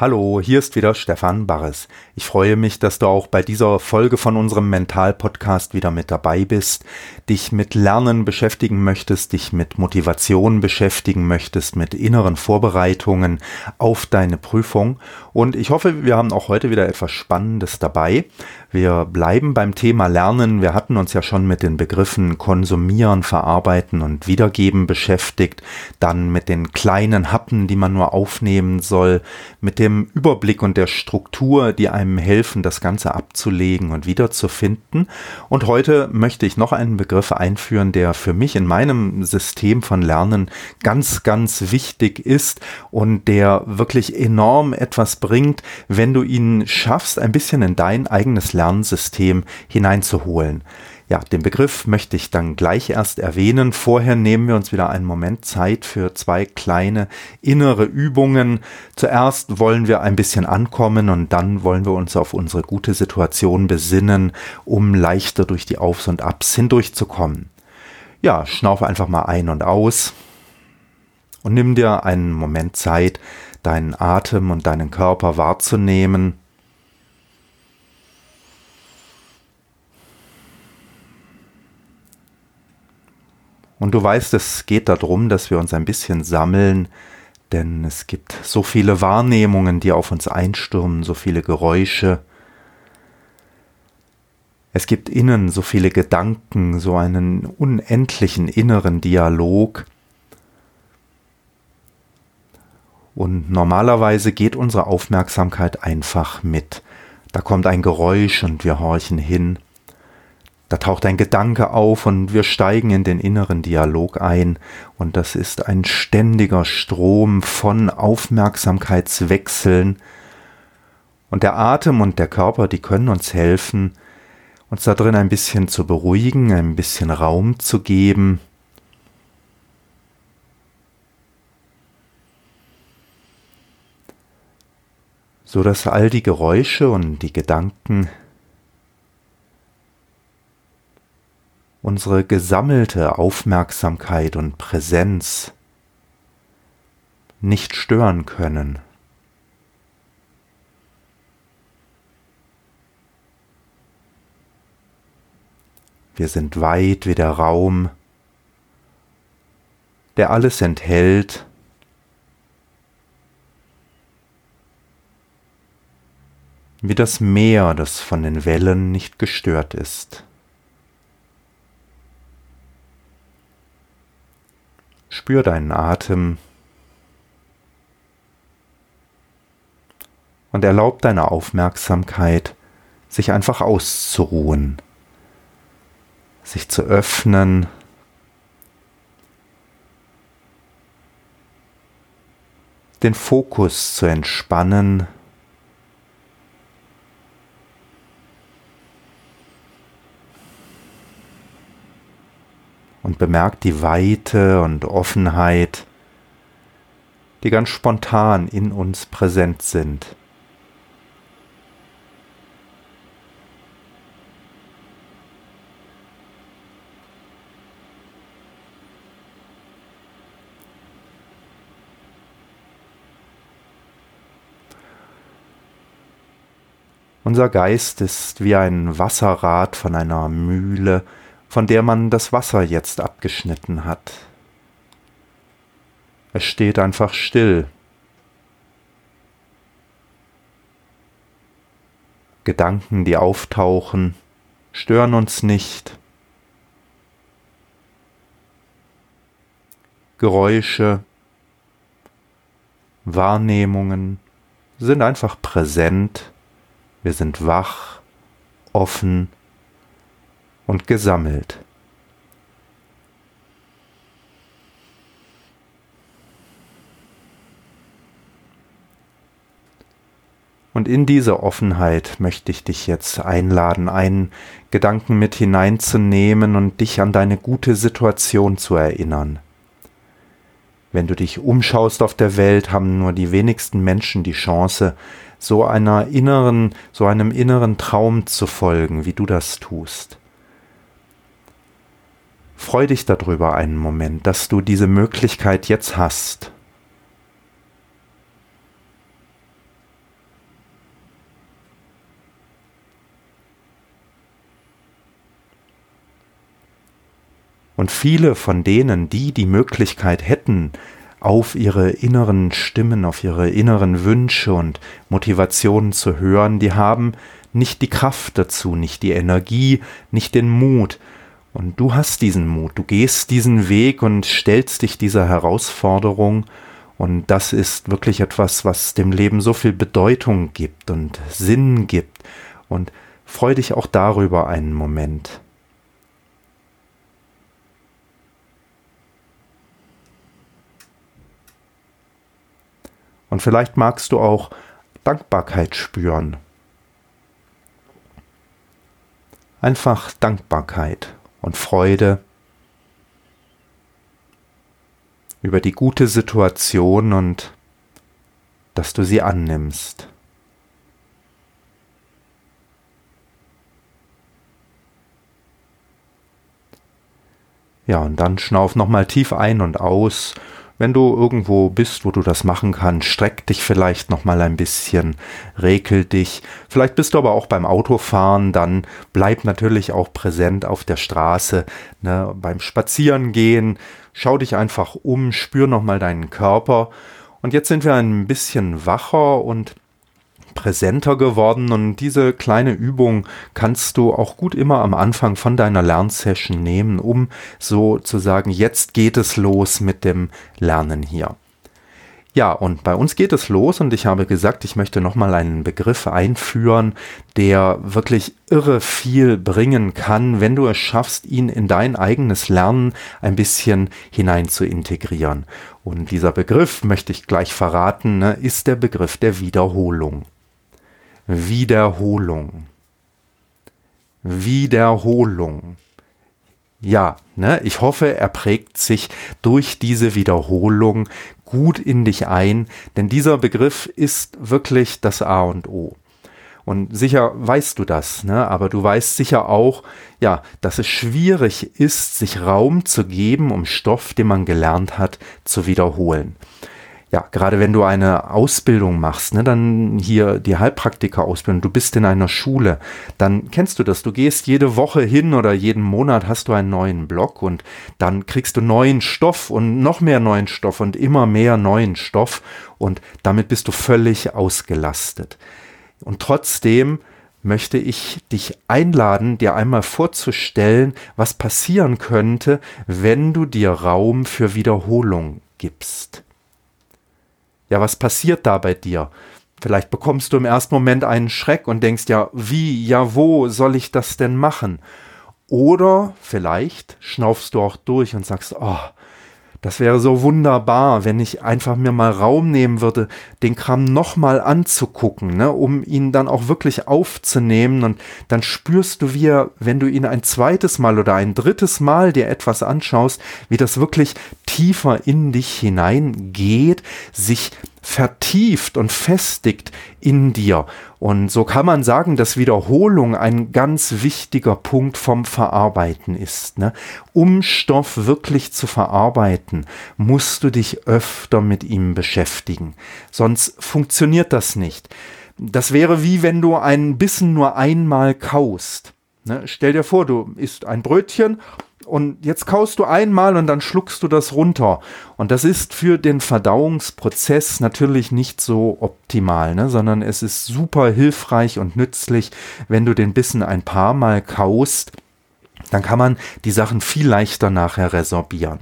Hallo, hier ist wieder Stefan Barres. Ich freue mich, dass du auch bei dieser Folge von unserem Mental-Podcast wieder mit dabei bist, dich mit Lernen beschäftigen möchtest, dich mit Motivation beschäftigen möchtest, mit inneren Vorbereitungen auf deine Prüfung. Und ich hoffe, wir haben auch heute wieder etwas Spannendes dabei. Wir bleiben beim Thema Lernen. Wir hatten uns ja schon mit den Begriffen konsumieren, verarbeiten und wiedergeben beschäftigt, dann mit den kleinen Happen, die man nur aufnehmen soll, mit dem Überblick und der Struktur, die einem helfen, das Ganze abzulegen und wiederzufinden. Und heute möchte ich noch einen Begriff einführen, der für mich in meinem System von Lernen ganz, ganz wichtig ist und der wirklich enorm etwas bringt, wenn du ihn schaffst, ein bisschen in dein eigenes Lernsystem hineinzuholen. Ja, den Begriff möchte ich dann gleich erst erwähnen. Vorher nehmen wir uns wieder einen Moment Zeit für zwei kleine innere Übungen. Zuerst wollen wir ein bisschen ankommen und dann wollen wir uns auf unsere gute Situation besinnen, um leichter durch die Aufs und Abs hindurchzukommen. Ja, schnaufe einfach mal ein und aus und nimm dir einen Moment Zeit, deinen Atem und deinen Körper wahrzunehmen Und du weißt, es geht darum, dass wir uns ein bisschen sammeln, denn es gibt so viele Wahrnehmungen, die auf uns einstürmen, so viele Geräusche. Es gibt innen so viele Gedanken, so einen unendlichen inneren Dialog. Und normalerweise geht unsere Aufmerksamkeit einfach mit. Da kommt ein Geräusch und wir horchen hin. Da taucht ein Gedanke auf und wir steigen in den inneren Dialog ein und das ist ein ständiger Strom von Aufmerksamkeitswechseln und der Atem und der Körper, die können uns helfen, uns da drin ein bisschen zu beruhigen, ein bisschen Raum zu geben. so dass all die Geräusche und die Gedanken unsere gesammelte Aufmerksamkeit und Präsenz nicht stören können. Wir sind weit wie der Raum, der alles enthält, wie das Meer, das von den Wellen nicht gestört ist. Spür deinen Atem. Und erlaub deiner Aufmerksamkeit, sich einfach auszuruhen, sich zu öffnen, den Fokus zu entspannen, und bemerkt die Weite und Offenheit, die ganz spontan in uns präsent sind. Unser Geist ist wie ein Wasserrad von einer Mühle, von der man das Wasser jetzt abgeschnitten hat. Es steht einfach still. Gedanken, die auftauchen, stören uns nicht. Geräusche, Wahrnehmungen sind einfach präsent, wir sind wach, offen und gesammelt. Und in diese Offenheit möchte ich dich jetzt einladen, einen Gedanken mit hineinzunehmen und dich an deine gute Situation zu erinnern. Wenn du dich umschaust auf der Welt, haben nur die wenigsten Menschen die Chance, so einer inneren, so einem inneren Traum zu folgen, wie du das tust. Freu dich darüber einen Moment, dass du diese Möglichkeit jetzt hast. Und viele von denen, die die Möglichkeit hätten, auf ihre inneren Stimmen, auf ihre inneren Wünsche und Motivationen zu hören, die haben nicht die Kraft dazu, nicht die Energie, nicht den Mut. Und du hast diesen Mut, du gehst diesen Weg und stellst dich dieser Herausforderung. Und das ist wirklich etwas, was dem Leben so viel Bedeutung gibt und Sinn gibt. Und freu dich auch darüber einen Moment. Und vielleicht magst du auch Dankbarkeit spüren. Einfach Dankbarkeit und Freude über die gute Situation und dass du sie annimmst. Ja, und dann schnauf nochmal tief ein und aus wenn du irgendwo bist, wo du das machen kannst, streck dich vielleicht noch mal ein bisschen, rekel dich. Vielleicht bist du aber auch beim Autofahren, dann bleib natürlich auch präsent auf der Straße, ne, beim Spazierengehen. Schau dich einfach um, spür noch mal deinen Körper. Und jetzt sind wir ein bisschen wacher und präsenter geworden und diese kleine Übung kannst du auch gut immer am Anfang von deiner Lernsession nehmen, um so zu sagen, jetzt geht es los mit dem Lernen hier. Ja, und bei uns geht es los und ich habe gesagt, ich möchte nochmal einen Begriff einführen, der wirklich irre viel bringen kann, wenn du es schaffst, ihn in dein eigenes Lernen ein bisschen hinein zu integrieren. Und dieser Begriff, möchte ich gleich verraten, ne, ist der Begriff der Wiederholung. Wiederholung. Wiederholung. Ja, ne, ich hoffe, er prägt sich durch diese Wiederholung gut in dich ein, denn dieser Begriff ist wirklich das A und O. Und sicher weißt du das, ne? aber du weißt sicher auch, ja, dass es schwierig ist, sich Raum zu geben, um Stoff, den man gelernt hat, zu wiederholen ja, gerade wenn du eine Ausbildung machst, ne, dann hier die Heilpraktiker-Ausbildung, du bist in einer Schule, dann kennst du das. Du gehst jede Woche hin oder jeden Monat hast du einen neuen Block und dann kriegst du neuen Stoff und noch mehr neuen Stoff und immer mehr neuen Stoff und damit bist du völlig ausgelastet. Und trotzdem möchte ich dich einladen, dir einmal vorzustellen, was passieren könnte, wenn du dir Raum für Wiederholung gibst. Ja, was passiert da bei dir? Vielleicht bekommst du im ersten Moment einen Schreck und denkst ja, wie, ja, wo soll ich das denn machen? Oder vielleicht schnaufst du auch durch und sagst, oh, das wäre so wunderbar, wenn ich einfach mir mal Raum nehmen würde, den Kram nochmal anzugucken, ne, um ihn dann auch wirklich aufzunehmen. Und dann spürst du, wie er, wenn du ihn ein zweites Mal oder ein drittes Mal dir etwas anschaust, wie das wirklich tiefer in dich hineingeht, sich vertieft und festigt in dir. Und so kann man sagen, dass Wiederholung ein ganz wichtiger Punkt vom Verarbeiten ist. Ne? Um Stoff wirklich zu verarbeiten, musst du dich öfter mit ihm beschäftigen. Sonst funktioniert das nicht. Das wäre wie wenn du einen Bissen nur einmal kaust. Ne? Stell dir vor, du isst ein Brötchen und jetzt kaust du einmal und dann schluckst du das runter. Und das ist für den Verdauungsprozess natürlich nicht so optimal, ne? sondern es ist super hilfreich und nützlich, wenn du den Bissen ein paar Mal kaust. Dann kann man die Sachen viel leichter nachher resorbieren.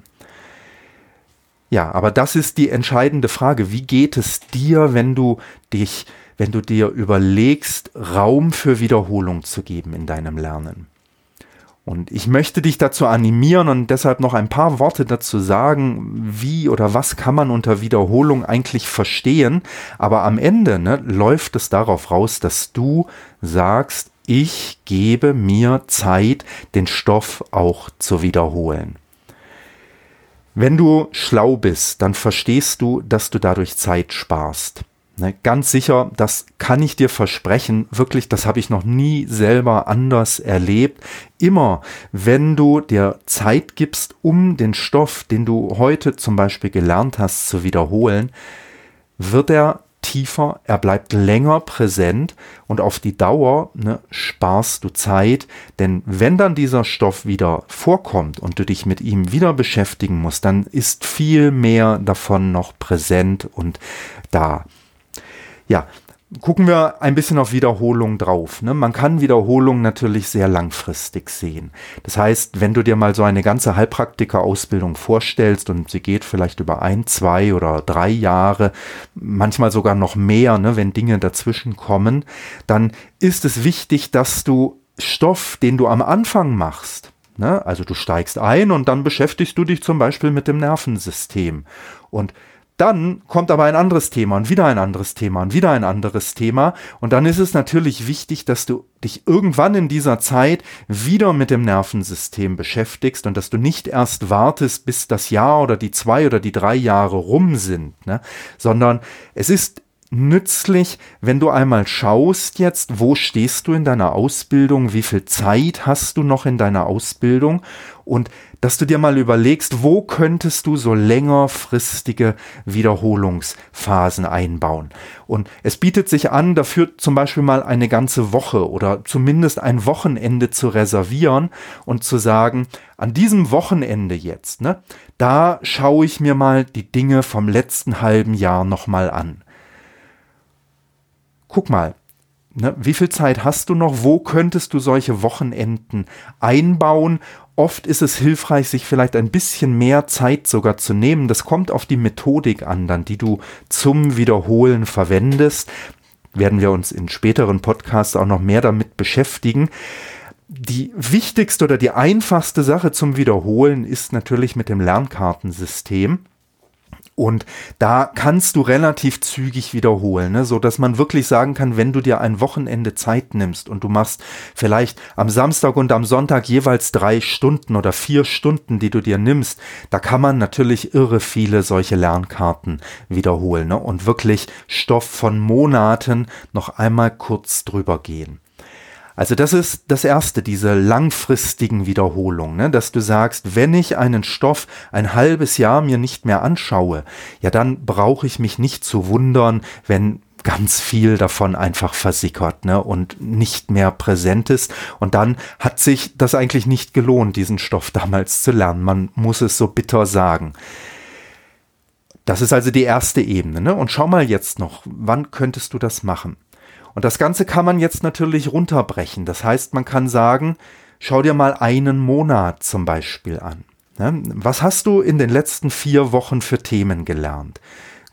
Ja, aber das ist die entscheidende Frage. Wie geht es dir, wenn du dich, wenn du dir überlegst, Raum für Wiederholung zu geben in deinem Lernen? Und ich möchte dich dazu animieren und deshalb noch ein paar Worte dazu sagen, wie oder was kann man unter Wiederholung eigentlich verstehen. Aber am Ende ne, läuft es darauf raus, dass du sagst, ich gebe mir Zeit, den Stoff auch zu wiederholen. Wenn du schlau bist, dann verstehst du, dass du dadurch Zeit sparst. Ne, ganz sicher, das kann ich dir versprechen, wirklich, das habe ich noch nie selber anders erlebt. Immer, wenn du dir Zeit gibst, um den Stoff, den du heute zum Beispiel gelernt hast, zu wiederholen, wird er tiefer, er bleibt länger präsent und auf die Dauer ne, sparst du Zeit, denn wenn dann dieser Stoff wieder vorkommt und du dich mit ihm wieder beschäftigen musst, dann ist viel mehr davon noch präsent und da. Ja, gucken wir ein bisschen auf Wiederholung drauf. Ne? Man kann Wiederholung natürlich sehr langfristig sehen. Das heißt, wenn du dir mal so eine ganze Heilpraktiker-Ausbildung vorstellst und sie geht vielleicht über ein, zwei oder drei Jahre, manchmal sogar noch mehr, ne, wenn Dinge dazwischen kommen, dann ist es wichtig, dass du Stoff, den du am Anfang machst, ne, also du steigst ein und dann beschäftigst du dich zum Beispiel mit dem Nervensystem und dann kommt aber ein anderes Thema und wieder ein anderes Thema und wieder ein anderes Thema. Und dann ist es natürlich wichtig, dass du dich irgendwann in dieser Zeit wieder mit dem Nervensystem beschäftigst und dass du nicht erst wartest, bis das Jahr oder die zwei oder die drei Jahre rum sind, ne? sondern es ist nützlich, wenn du einmal schaust jetzt, wo stehst du in deiner Ausbildung, wie viel Zeit hast du noch in deiner Ausbildung und dass du dir mal überlegst, wo könntest du so längerfristige Wiederholungsphasen einbauen. Und es bietet sich an, dafür zum Beispiel mal eine ganze Woche oder zumindest ein Wochenende zu reservieren und zu sagen, an diesem Wochenende jetzt, ne, da schaue ich mir mal die Dinge vom letzten halben Jahr nochmal an guck mal, ne, wie viel Zeit hast du noch? Wo könntest du solche Wochenenden einbauen? Oft ist es hilfreich, sich vielleicht ein bisschen mehr Zeit sogar zu nehmen. Das kommt auf die Methodik an, dann, die du zum Wiederholen verwendest. Werden wir uns in späteren Podcasts auch noch mehr damit beschäftigen. Die wichtigste oder die einfachste Sache zum Wiederholen ist natürlich mit dem Lernkartensystem. Und da kannst du relativ zügig wiederholen, ne? so dass man wirklich sagen kann, wenn du dir ein Wochenende Zeit nimmst und du machst vielleicht am Samstag und am Sonntag jeweils drei Stunden oder vier Stunden, die du dir nimmst, da kann man natürlich irre viele solche Lernkarten wiederholen ne? und wirklich Stoff von Monaten noch einmal kurz drüber gehen. Also das ist das Erste, diese langfristigen Wiederholungen, ne? dass du sagst, wenn ich einen Stoff ein halbes Jahr mir nicht mehr anschaue, ja dann brauche ich mich nicht zu wundern, wenn ganz viel davon einfach versickert ne, und nicht mehr präsent ist. Und dann hat sich das eigentlich nicht gelohnt, diesen Stoff damals zu lernen. Man muss es so bitter sagen. Das ist also die erste Ebene. Ne? Und schau mal jetzt noch, wann könntest du das machen? Und das Ganze kann man jetzt natürlich runterbrechen. Das heißt, man kann sagen, schau dir mal einen Monat zum Beispiel an. Was hast du in den letzten vier Wochen für Themen gelernt?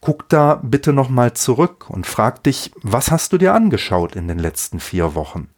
Guck da bitte nochmal zurück und frag dich, was hast du dir angeschaut in den letzten vier Wochen?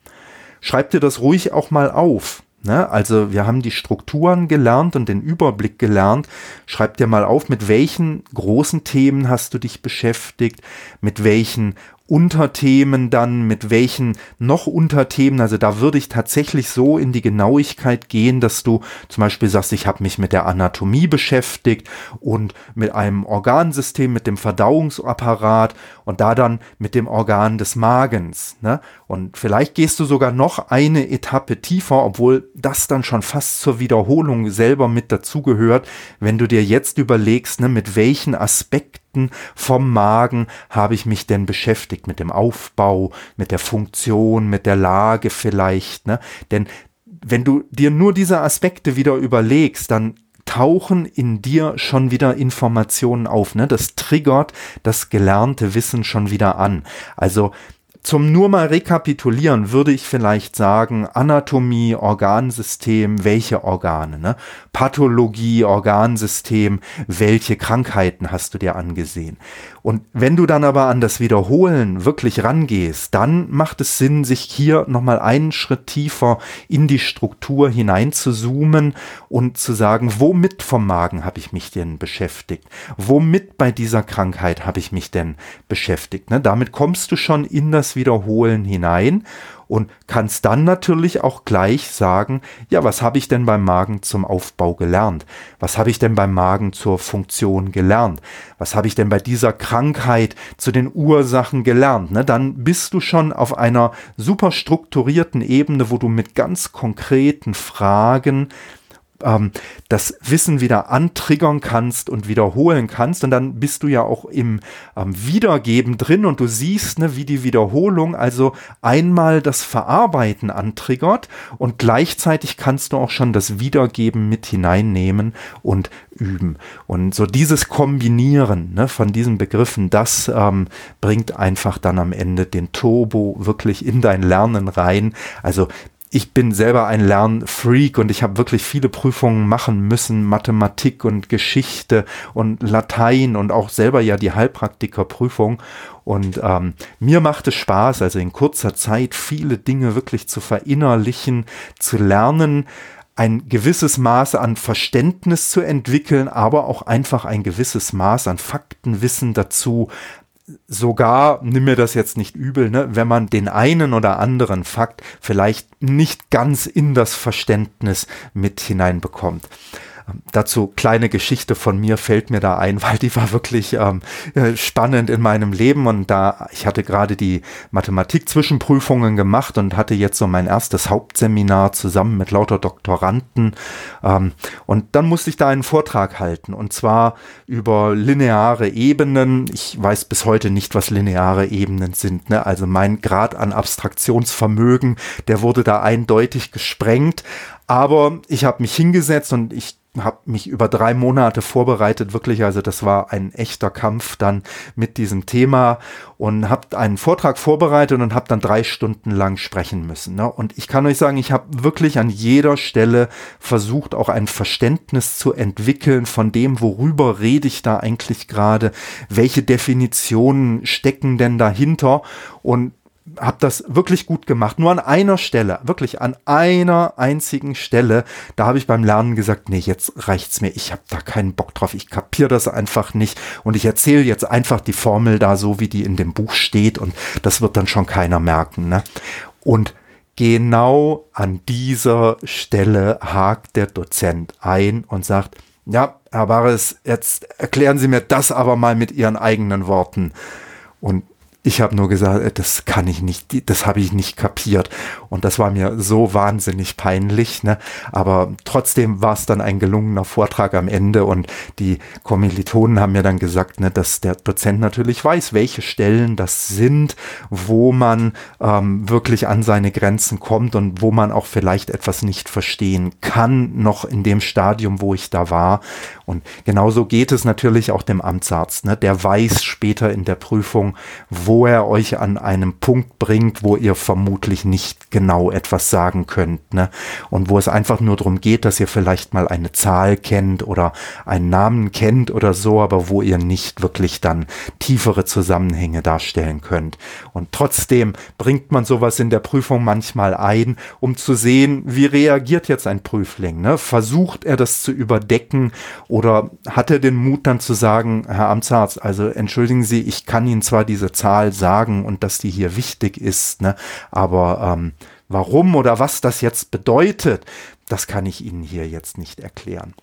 Schreib dir das ruhig auch mal auf. Ne? Also wir haben die Strukturen gelernt und den Überblick gelernt. Schreib dir mal auf, mit welchen großen Themen hast du dich beschäftigt, mit welchen Unterthemen dann, mit welchen noch Unterthemen. Also da würde ich tatsächlich so in die Genauigkeit gehen, dass du zum Beispiel sagst, ich habe mich mit der Anatomie beschäftigt und mit einem Organsystem, mit dem Verdauungsapparat und da dann mit dem Organ des Magens. Ne? Und vielleicht gehst du sogar noch eine Etappe tiefer, obwohl das dann schon fast zur Wiederholung selber mit dazugehört, wenn du dir jetzt überlegst, ne, mit welchen Aspekten Aspekten vom Magen habe ich mich denn beschäftigt, mit dem Aufbau, mit der Funktion, mit der Lage vielleicht, ne? Denn wenn du dir nur diese Aspekte wieder überlegst, dann tauchen in dir schon wieder Informationen auf, ne? Das triggert das gelernte Wissen schon wieder an. Also zum nur mal rekapitulieren würde ich vielleicht sagen, Anatomie, Organsystem, welche Organe, ne? Pathologie, Organsystem, welche Krankheiten hast du dir angesehen? Und wenn du dann aber an das Wiederholen wirklich rangehst, dann macht es Sinn, sich hier nochmal einen Schritt tiefer in die Struktur hinein zu zoomen und zu sagen, womit vom Magen habe ich mich denn beschäftigt? Womit bei dieser Krankheit habe ich mich denn beschäftigt? Ne? Damit kommst du schon in das Wiederholen hinein und kannst dann natürlich auch gleich sagen, ja, was habe ich denn beim Magen zum Aufbau gelernt? Was habe ich denn beim Magen zur Funktion gelernt? Was habe ich denn bei dieser Krankheit zu den Ursachen gelernt? Ne, dann bist du schon auf einer super strukturierten Ebene, wo du mit ganz konkreten Fragen ähm, das Wissen wieder antriggern kannst und wiederholen kannst. Und dann bist du ja auch im ähm, Wiedergeben drin und du siehst, ne, wie die Wiederholung also einmal das Verarbeiten antriggert und gleichzeitig kannst du auch schon das Wiedergeben mit hineinnehmen und üben. Und so dieses Kombinieren ne, von diesen Begriffen, das ähm, bringt einfach dann am Ende den Turbo wirklich in dein Lernen rein. Also ich bin selber ein Lernfreak und ich habe wirklich viele Prüfungen machen müssen, Mathematik und Geschichte und Latein und auch selber ja die Heilpraktikerprüfung. Und ähm, mir macht es Spaß, also in kurzer Zeit viele Dinge wirklich zu verinnerlichen, zu lernen, ein gewisses Maß an Verständnis zu entwickeln, aber auch einfach ein gewisses Maß an Faktenwissen dazu sogar, nimm mir das jetzt nicht übel, ne, wenn man den einen oder anderen Fakt vielleicht nicht ganz in das Verständnis mit hineinbekommt. Dazu kleine Geschichte von mir fällt mir da ein, weil die war wirklich ähm, äh, spannend in meinem Leben und da ich hatte gerade die Mathematik-Zwischenprüfungen gemacht und hatte jetzt so mein erstes Hauptseminar zusammen mit lauter Doktoranden ähm, und dann musste ich da einen Vortrag halten und zwar über lineare Ebenen. Ich weiß bis heute nicht, was lineare Ebenen sind. Ne? Also mein Grad an Abstraktionsvermögen, der wurde da eindeutig gesprengt. Aber ich habe mich hingesetzt und ich habe mich über drei Monate vorbereitet, wirklich. Also das war ein echter Kampf dann mit diesem Thema und habe einen Vortrag vorbereitet und habe dann drei Stunden lang sprechen müssen. Ne? Und ich kann euch sagen, ich habe wirklich an jeder Stelle versucht, auch ein Verständnis zu entwickeln von dem, worüber rede ich da eigentlich gerade, welche Definitionen stecken denn dahinter und habe das wirklich gut gemacht. Nur an einer Stelle, wirklich an einer einzigen Stelle, da habe ich beim Lernen gesagt, nee, jetzt reicht's mir. Ich habe da keinen Bock drauf. Ich kapiere das einfach nicht und ich erzähle jetzt einfach die Formel da so, wie die in dem Buch steht und das wird dann schon keiner merken. Ne? Und genau an dieser Stelle hakt der Dozent ein und sagt, ja, Herr Barres, jetzt erklären Sie mir das aber mal mit Ihren eigenen Worten. Und ich habe nur gesagt, äh, das kann ich nicht, das habe ich nicht kapiert. Und das war mir so wahnsinnig peinlich. Ne? Aber trotzdem war es dann ein gelungener Vortrag am Ende und die Kommilitonen haben mir dann gesagt, ne, dass der Dozent natürlich weiß, welche Stellen das sind, wo man ähm, wirklich an seine Grenzen kommt und wo man auch vielleicht etwas nicht verstehen kann, noch in dem Stadium, wo ich da war. Und genauso geht es natürlich auch dem Amtsarzt. Ne? Der weiß später in der Prüfung, wo er euch an einem Punkt bringt, wo ihr vermutlich nicht genau etwas sagen könnt. Ne? Und wo es einfach nur darum geht, dass ihr vielleicht mal eine Zahl kennt oder einen Namen kennt oder so, aber wo ihr nicht wirklich dann tiefere Zusammenhänge darstellen könnt. Und trotzdem bringt man sowas in der Prüfung manchmal ein, um zu sehen, wie reagiert jetzt ein Prüfling. Ne? Versucht er das zu überdecken hat er den Mut dann zu sagen, Herr Amtsarzt, also entschuldigen Sie, ich kann Ihnen zwar diese Zahl Zahl sagen und dass die hier wichtig ist. Ne? Aber ähm, warum oder was das jetzt bedeutet, das kann ich Ihnen hier jetzt nicht erklären.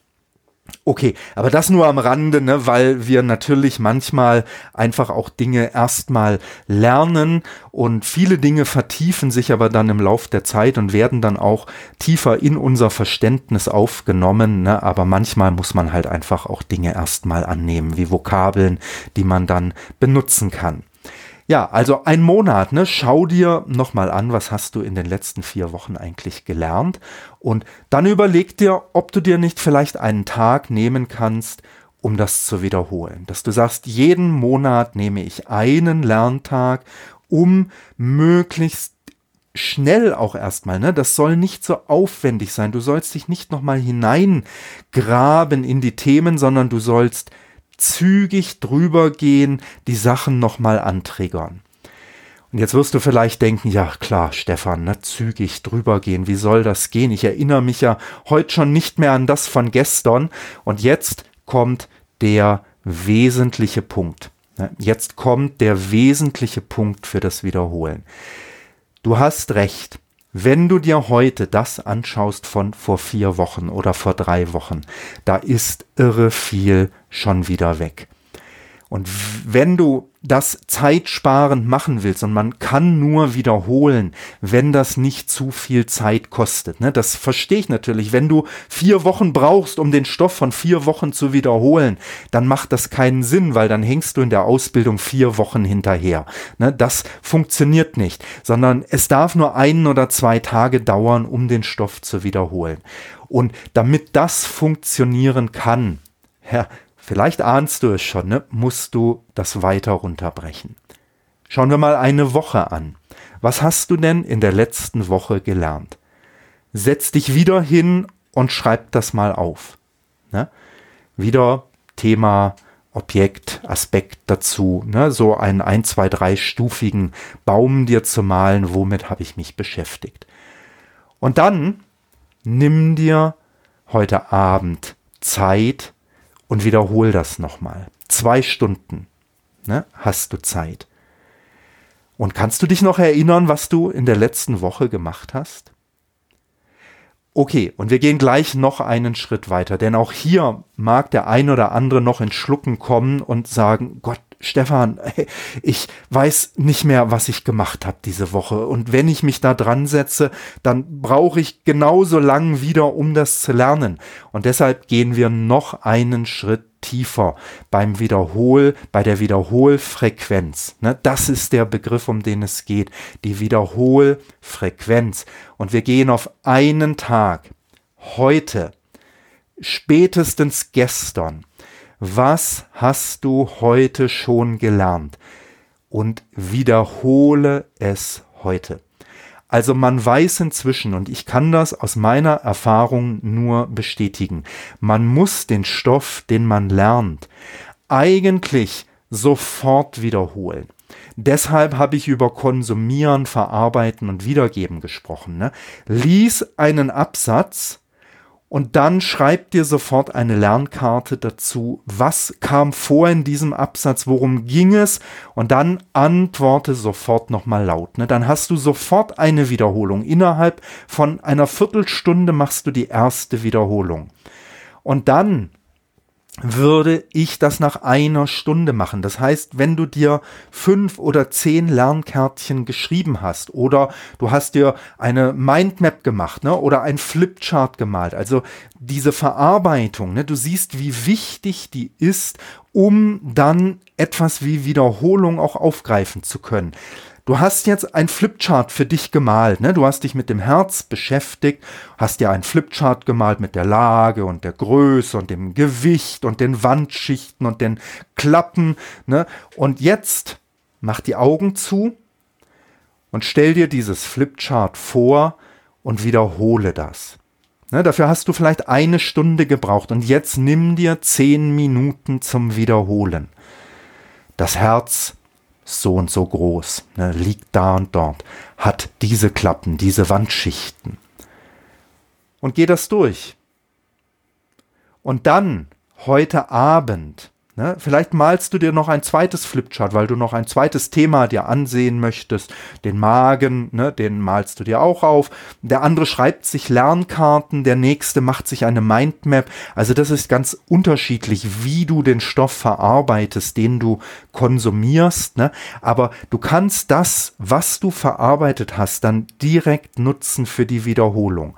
Okay, aber das nur am Rande, ne, weil wir natürlich manchmal einfach auch Dinge erstmal lernen und viele Dinge vertiefen sich aber dann im Lauf der Zeit und werden dann auch tiefer in unser Verständnis aufgenommen. Ne, aber manchmal muss man halt einfach auch Dinge erstmal annehmen, wie Vokabeln, die man dann benutzen kann. Ja, also ein Monat, ne? Schau dir nochmal an, was hast du in den letzten vier Wochen eigentlich gelernt. Und dann überleg dir, ob du dir nicht vielleicht einen Tag nehmen kannst, um das zu wiederholen. Dass du sagst, jeden Monat nehme ich einen Lerntag um möglichst schnell auch erstmal, ne? Das soll nicht so aufwendig sein. Du sollst dich nicht nochmal hineingraben in die Themen, sondern du sollst zügig drüber gehen, die Sachen nochmal antriggern. Und jetzt wirst du vielleicht denken, ja klar, Stefan, ne, zügig drüber gehen, wie soll das gehen? Ich erinnere mich ja heute schon nicht mehr an das von gestern. Und jetzt kommt der wesentliche Punkt. Ne? Jetzt kommt der wesentliche Punkt für das Wiederholen. Du hast recht. Wenn du dir heute das anschaust von vor vier Wochen oder vor drei Wochen, da ist irre viel schon wieder weg. Und wenn du das zeitsparend machen willst und man kann nur wiederholen, wenn das nicht zu viel Zeit kostet. Ne? Das verstehe ich natürlich. Wenn du vier Wochen brauchst, um den Stoff von vier Wochen zu wiederholen, dann macht das keinen Sinn, weil dann hängst du in der Ausbildung vier Wochen hinterher. Ne? Das funktioniert nicht, sondern es darf nur ein oder zwei Tage dauern, um den Stoff zu wiederholen. Und damit das funktionieren kann, ja, vielleicht ahnst du es schon, ne, musst du das weiter runterbrechen. Schauen wir mal eine Woche an. Was hast du denn in der letzten Woche gelernt? Setz dich wieder hin und schreib das mal auf. Ne? Wieder Thema, Objekt, Aspekt dazu, ne? so einen ein, zwei, drei stufigen Baum dir zu malen, womit habe ich mich beschäftigt. Und dann nimm dir heute Abend Zeit, und wiederhol das nochmal. Zwei Stunden ne, hast du Zeit. Und kannst du dich noch erinnern, was du in der letzten Woche gemacht hast? Okay, und wir gehen gleich noch einen Schritt weiter, denn auch hier mag der ein oder andere noch in Schlucken kommen und sagen, Gott, Stefan, ich weiß nicht mehr, was ich gemacht habe diese Woche. Und wenn ich mich da dran setze, dann brauche ich genauso lang wieder, um das zu lernen. Und deshalb gehen wir noch einen Schritt tiefer beim Wiederhol, bei der Wiederholfrequenz. Ne, das ist der Begriff, um den es geht. Die Wiederholfrequenz. Und wir gehen auf einen Tag. Heute. Spätestens gestern was hast du heute schon gelernt? Und wiederhole es heute. Also man weiß inzwischen, und ich kann das aus meiner Erfahrung nur bestätigen, man muss den Stoff, den man lernt, eigentlich sofort wiederholen. Deshalb habe ich über Konsumieren, Verarbeiten und Wiedergeben gesprochen. Ne? Lies einen Absatz und dann schreib dir sofort eine Lernkarte dazu. Was kam vor in diesem Absatz? Worum ging es? Und dann antworte sofort nochmal laut. Ne? Dann hast du sofort eine Wiederholung. Innerhalb von einer Viertelstunde machst du die erste Wiederholung. Und dann würde ich das nach einer Stunde machen. Das heißt, wenn du dir fünf oder zehn Lernkärtchen geschrieben hast oder du hast dir eine Mindmap gemacht ne, oder ein Flipchart gemalt, also diese Verarbeitung, ne, du siehst, wie wichtig die ist, um dann etwas wie Wiederholung auch aufgreifen zu können. Du hast jetzt ein Flipchart für dich gemalt, ne? Du hast dich mit dem Herz beschäftigt, hast ja ein Flipchart gemalt mit der Lage und der Größe und dem Gewicht und den Wandschichten und den Klappen, ne? Und jetzt mach die Augen zu und stell dir dieses Flipchart vor und wiederhole das. Ne, dafür hast du vielleicht eine Stunde gebraucht und jetzt nimm dir zehn Minuten zum Wiederholen. Das Herz so und so groß, ne, liegt da und dort, hat diese Klappen, diese Wandschichten. Und geh das durch. Und dann, heute Abend, Ne? Vielleicht malst du dir noch ein zweites Flipchart, weil du noch ein zweites Thema dir ansehen möchtest. Den Magen, ne? den malst du dir auch auf. Der andere schreibt sich Lernkarten, der nächste macht sich eine Mindmap. Also das ist ganz unterschiedlich, wie du den Stoff verarbeitest, den du konsumierst. Ne? Aber du kannst das, was du verarbeitet hast, dann direkt nutzen für die Wiederholung.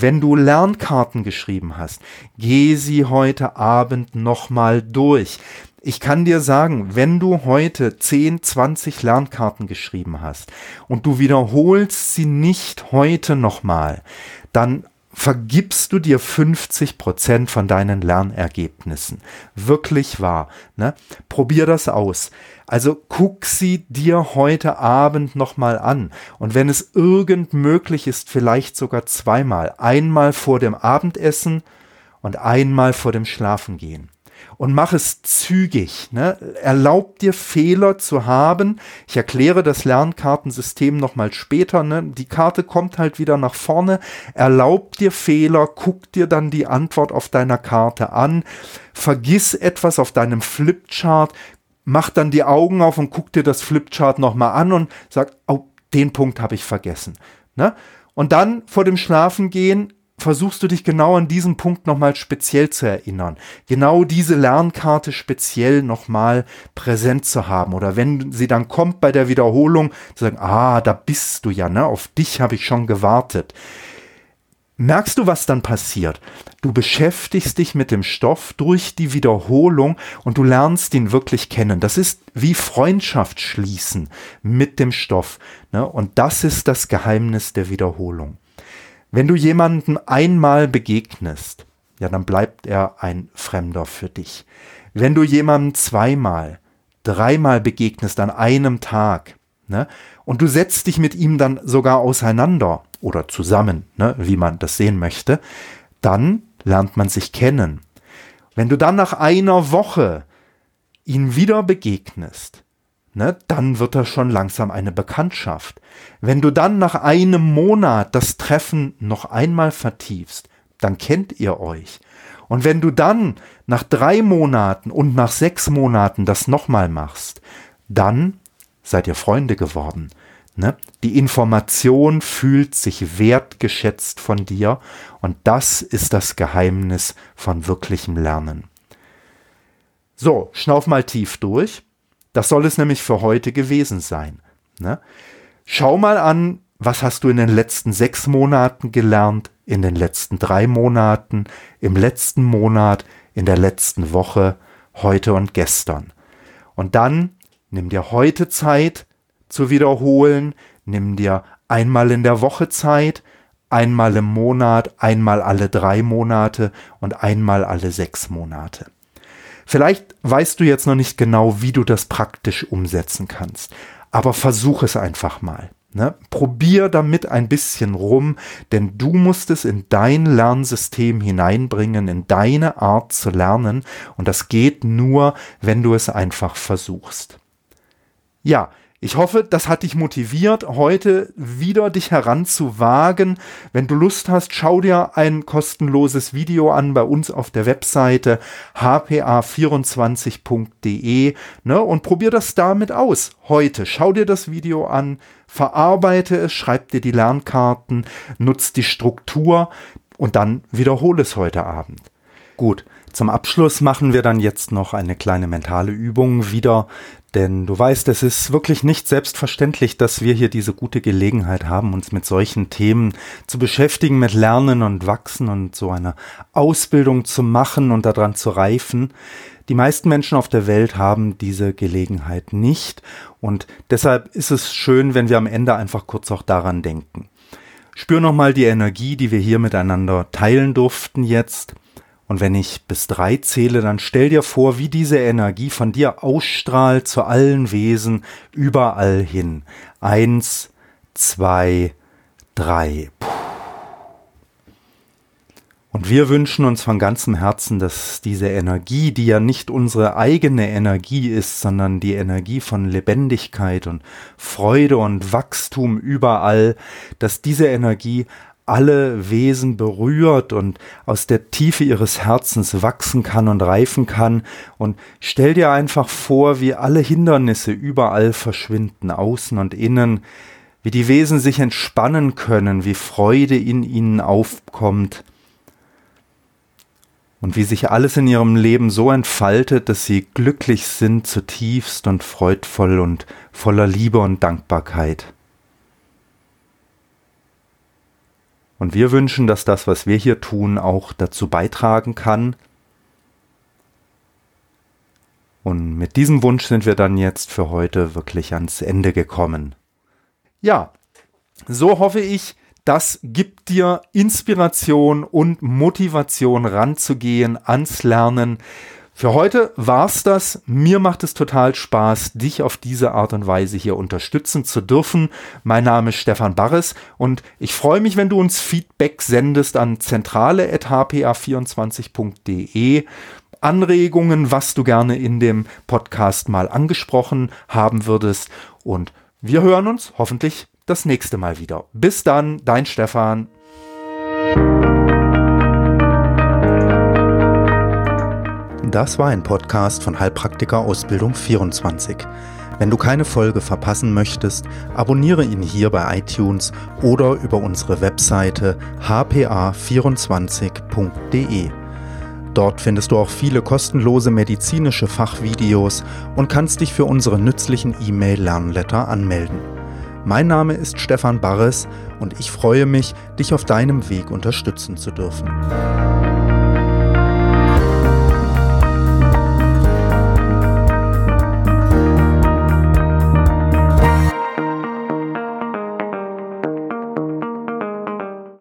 Wenn du Lernkarten geschrieben hast, geh sie heute Abend nochmal durch. Ich kann dir sagen, wenn du heute 10, 20 Lernkarten geschrieben hast und du wiederholst sie nicht heute nochmal, dann vergibst du dir 50 Prozent von deinen Lernergebnissen. Wirklich wahr. Ne? Probier das aus. Also guck sie dir heute Abend nochmal an. Und wenn es irgend möglich ist, vielleicht sogar zweimal. Einmal vor dem Abendessen und einmal vor dem Schlafengehen und mach es zügig. Ne? Erlaub dir Fehler zu haben. Ich erkläre das Lernkartensystem nochmal später. Ne? Die Karte kommt halt wieder nach vorne. Erlaub dir Fehler, guck dir dann die Antwort auf deiner Karte an. Vergiss etwas auf deinem Flipchart, mach dann die Augen auf und guck dir das Flipchart nochmal an und sag, oh, den Punkt habe ich vergessen. Ne? Und dann vor dem Schlafengehen versuchst du dich genau an diesen Punkt nochmal speziell zu erinnern. Genau diese Lernkarte speziell nochmal präsent zu haben. Oder wenn sie dann kommt bei der Wiederholung, zu sagen, ah, da bist du ja, ne? Auf dich habe ich schon gewartet. Merkst du, was dann passiert? Du beschäftigst dich mit dem Stoff durch die Wiederholung und du lernst ihn wirklich kennen. Das ist wie Freundschaft schließen mit dem Stoff. Ne? Und das ist das Geheimnis der Wiederholung. Wenn du jemanden einmal begegnest, ja, dann bleibt er ein Fremder für dich. Wenn du jemanden zweimal, dreimal begegnest an einem Tag, ne, und du setzt dich mit ihm dann sogar auseinander oder zusammen, ne, wie man das sehen möchte, dann lernt man sich kennen. Wenn du dann nach einer Woche ihn wieder begegnest, ne, dann wird das schon langsam eine Bekanntschaft. Wenn du dann nach einem Monat das Treffen noch einmal vertiefst, dann kennt ihr euch. Und wenn du dann nach drei Monaten und nach sechs Monaten das nochmal machst, dann seid ihr Freunde geworden. Ne? Die Information fühlt sich wertgeschätzt von dir und das ist das Geheimnis von wirklichem Lernen. So, schnauf mal tief durch. Das soll es nämlich für heute gewesen sein. Ne? Schau mal an, was hast du in den letzten sechs Monaten gelernt, in den letzten drei Monaten, im letzten Monat, in der letzten Woche, heute und gestern. Und dann nimm dir heute Zeit zu wiederholen, nimm dir einmal in der Woche Zeit, einmal im Monat, einmal alle drei Monate und einmal alle sechs Monate. Vielleicht weißt du jetzt noch nicht genau, wie du das praktisch umsetzen kannst, aber versuch es einfach mal. Ne? Probier damit ein bisschen rum, denn du musst es in dein Lernsystem hineinbringen, in deine Art zu lernen und das geht nur, wenn du es einfach versuchst. Ja, ich hoffe, das hat dich motiviert, heute wieder dich heranzuwagen. Wenn du Lust hast, schau dir ein kostenloses Video an bei uns auf der Webseite hpa24.de ne, und probier das damit aus. Heute schau dir das Video an, verarbeite es, schreib dir die Lernkarten, nutz die Struktur und dann wiederhole es heute Abend. Gut, zum Abschluss machen wir dann jetzt noch eine kleine mentale Übung wieder, denn du weißt, es ist wirklich nicht selbstverständlich, dass wir hier diese gute Gelegenheit haben, uns mit solchen Themen zu beschäftigen, mit Lernen und Wachsen und so eine Ausbildung zu machen und daran zu reifen. Die meisten Menschen auf der Welt haben diese Gelegenheit nicht und deshalb ist es schön, wenn wir am Ende einfach kurz auch daran denken. Spür nochmal die Energie, die wir hier miteinander teilen durften jetzt. Und wenn ich bis drei zähle, dann stell dir vor, wie diese Energie von dir ausstrahlt zu allen Wesen überall hin. Eins, zwei, drei. Und wir wünschen uns von ganzem Herzen, dass diese Energie, die ja nicht unsere eigene Energie ist, sondern die Energie von Lebendigkeit und Freude und Wachstum überall, dass diese Energie alle Wesen berührt und aus der Tiefe ihres Herzens wachsen kann und reifen kann. Und stell dir einfach vor, wie alle Hindernisse überall verschwinden, außen und innen, wie die Wesen sich entspannen können, wie Freude in ihnen aufkommt und wie sich alles in ihrem Leben so entfaltet, dass sie glücklich sind zutiefst und freudvoll und voller Liebe und Dankbarkeit. Und wir wünschen, dass das, was wir hier tun, auch dazu beitragen kann. Und mit diesem Wunsch sind wir dann jetzt für heute wirklich ans Ende gekommen. Ja, so hoffe ich, Das gibt dir Inspiration und Motivation ranzugehen ans Lernen. Für heute war's das. Mir macht es total Spaß, dich auf diese Art und Weise hier unterstützen zu dürfen. Mein Name ist Stefan Barres und ich freue mich, wenn du uns Feedback sendest an zentrale.hpa24.de. Anregungen, was du gerne in dem Podcast mal angesprochen haben würdest. Und wir hören uns hoffentlich das nächste Mal wieder. Bis dann, dein Stefan. Das war ein Podcast von Heilpraktiker Ausbildung 24. Wenn du keine Folge verpassen möchtest, abonniere ihn hier bei iTunes oder über unsere Webseite hpa24.de. Dort findest du auch viele kostenlose medizinische Fachvideos und kannst dich für unsere nützlichen E-Mail-Lernletter anmelden. Mein Name ist Stefan Barres und ich freue mich, dich auf deinem Weg unterstützen zu dürfen.